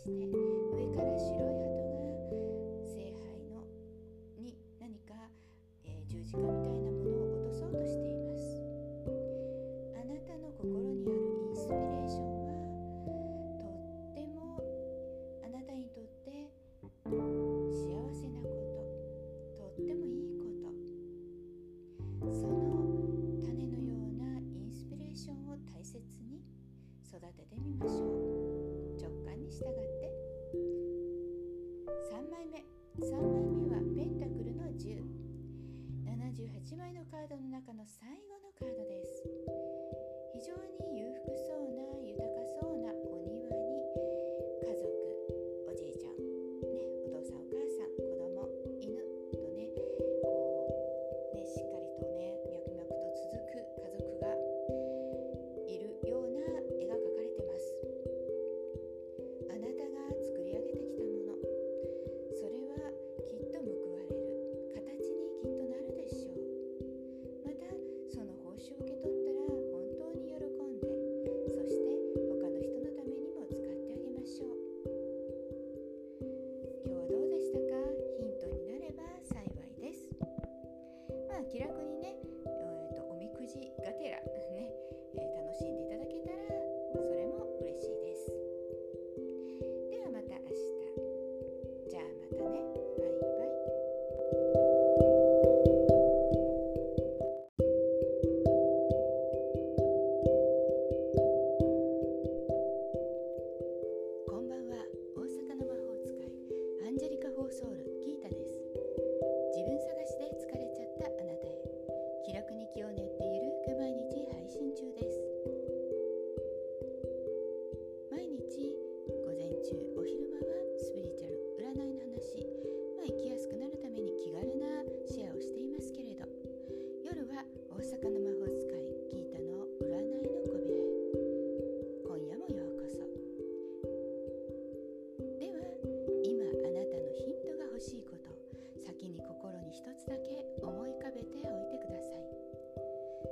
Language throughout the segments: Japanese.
して上から白い鳩が聖杯のに何か、えー、十字架みたいなものを落とそうとしています。あなたの心にあるインスピレーションはとってもあなたにとって幸せなこととってもいいこと。その種のようなインスピレーションを大切に育ててみましょう。従って。3枚目。3枚目はペンタクルの1078枚のカードの中の最後のカードです。非常に裕福そうな豊かそうなお庭に家族おじいちゃん、ね、お父さんお母さん子供犬とねこうね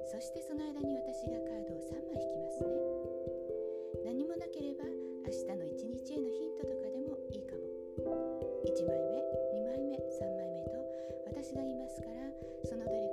そしてその間に私がカードを3枚引きますね。何もなければ明日の一日へのヒントとかでもいいかも。1枚目2枚目3枚目と私がいますからそのどれ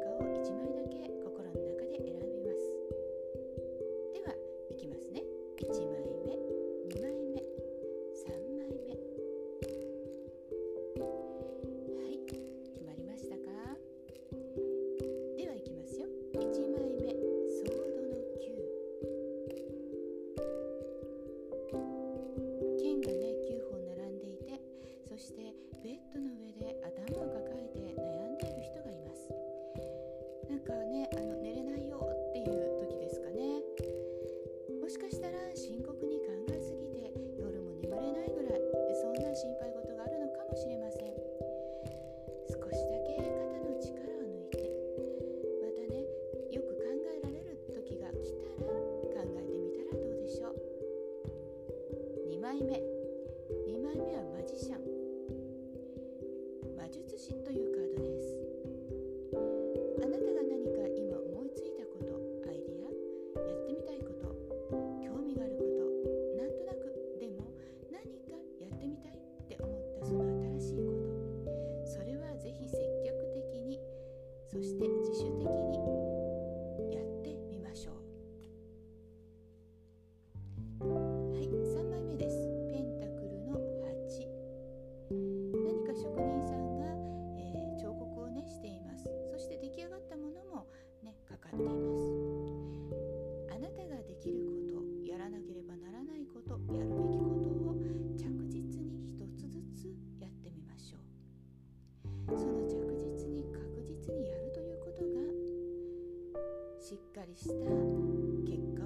枚目はマジシャン。魔術師というしっかりした結果